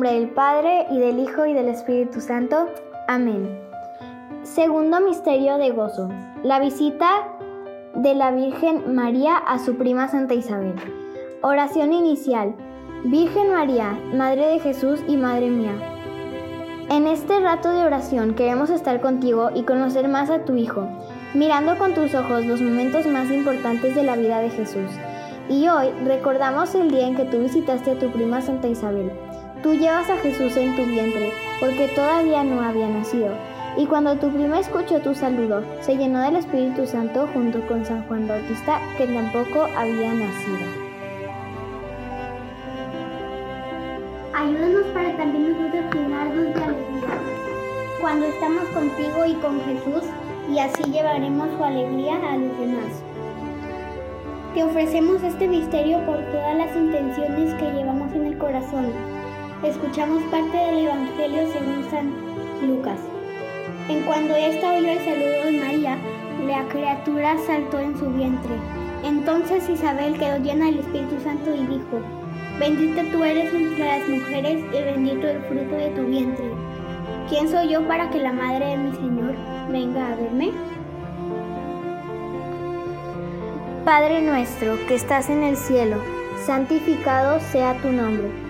nombre del Padre, y del Hijo, y del Espíritu Santo. Amén. Segundo misterio de gozo. La visita de la Virgen María a su prima Santa Isabel. Oración inicial. Virgen María, Madre de Jesús y Madre mía. En este rato de oración queremos estar contigo y conocer más a tu Hijo, mirando con tus ojos los momentos más importantes de la vida de Jesús. Y hoy recordamos el día en que tú visitaste a tu prima Santa Isabel. Tú llevas a Jesús en tu vientre porque todavía no había nacido. Y cuando tu prima escuchó tu saludo, se llenó del Espíritu Santo junto con San Juan Bautista, que tampoco había nacido. Ayúdanos para también nosotros llenarnos de alegría cuando estamos contigo y con Jesús, y así llevaremos su alegría a los demás. Te ofrecemos este misterio por todas las intenciones que llevamos en el corazón. Escuchamos parte del Evangelio según San Lucas. En cuando ésta oyó el saludo de María, la criatura saltó en su vientre. Entonces Isabel quedó llena del Espíritu Santo y dijo, Bendita tú eres entre las mujeres y bendito el fruto de tu vientre. ¿Quién soy yo para que la madre de mi Señor venga a verme? Padre nuestro que estás en el cielo, santificado sea tu nombre.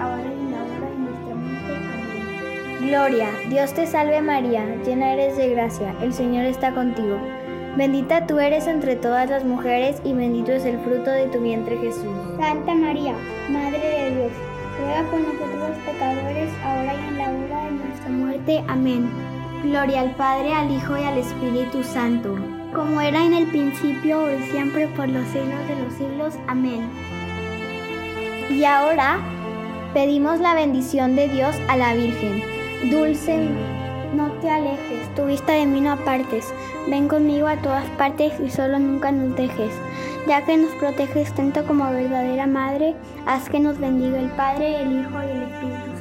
ahora y en la hora de nuestra muerte. Amén. Gloria, Dios te salve María, llena eres de gracia, el Señor está contigo. Bendita tú eres entre todas las mujeres y bendito es el fruto de tu vientre Jesús. Santa María, Madre de Dios, ruega por nosotros los pecadores, ahora y en la hora de nuestra muerte. Amén. Gloria al Padre, al Hijo y al Espíritu Santo. Como era en el principio, hoy siempre, por los siglos de los siglos. Amén. Y ahora pedimos la bendición de Dios a la Virgen. Dulce, no te alejes, tu vista de mí no apartes. Ven conmigo a todas partes y solo nunca nos dejes. Ya que nos proteges tanto como verdadera madre, haz que nos bendiga el Padre, el Hijo y el Espíritu